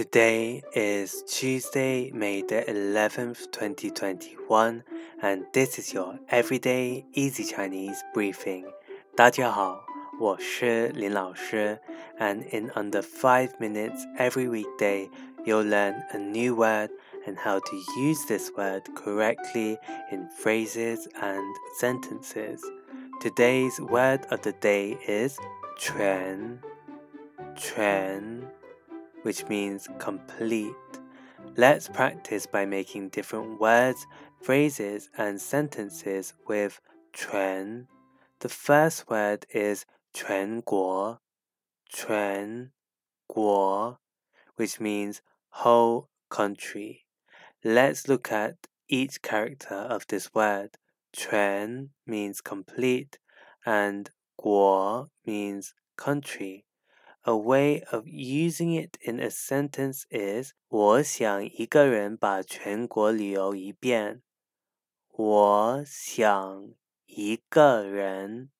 Today is Tuesday, May the 11th, 2021, and this is your everyday easy Chinese briefing. 大家好，我是林老师, and in under 5 minutes every weekday, you'll learn a new word and how to use this word correctly in phrases and sentences. Today's word of the day is 全,全 which means complete. Let's practice by making different words, phrases, and sentences with 全. The first word is 全国,全国, which means whole country. Let's look at each character of this word. 全 means complete and 国 means country. A way of using it in a sentence is 我想一个人把全国旅游一遍。我想一个人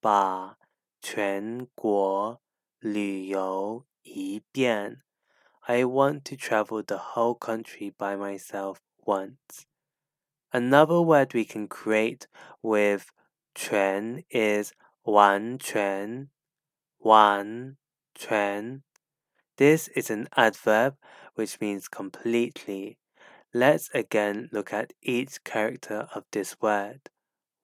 把全国旅游一遍。I want to travel the whole country by myself once. Another word we can create with 全 is 完全，完 Trend. This is an adverb which means completely. Let's again look at each character of this word.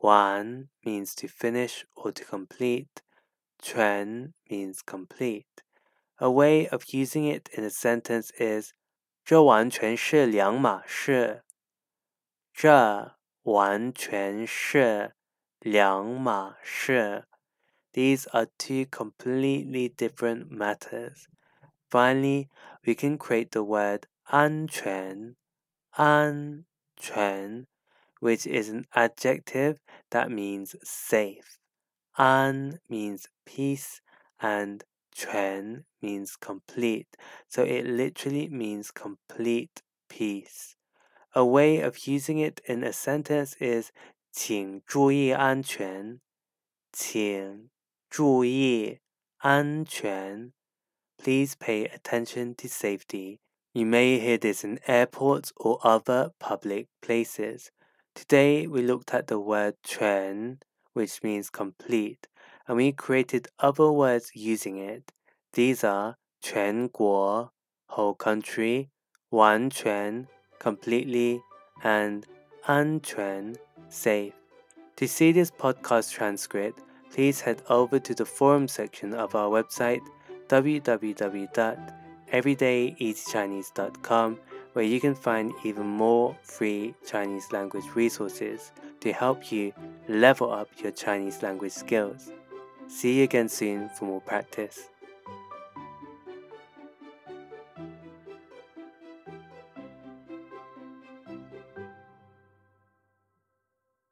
Wan means to finish or to complete. Quan means complete. A way of using it in a sentence is 这完全是两码事。这完全是两码事。these are two completely different matters. Finally, we can create the word 安全,安全, which is an adjective that means safe. An means peace and 全 means complete. So it literally means complete peace. A way of using it in a sentence is 请注意安全，请 注意安全. Please pay attention to safety. You may hear this in airports or other public places. Today we looked at the word 全, which means complete, and we created other words using it. These are 全国, whole country, 完全, completely, and 安全, safe. To see this podcast transcript, please head over to the forum section of our website www.everydayeasychinese.com where you can find even more free Chinese language resources to help you level up your Chinese language skills. See you again soon for more practice.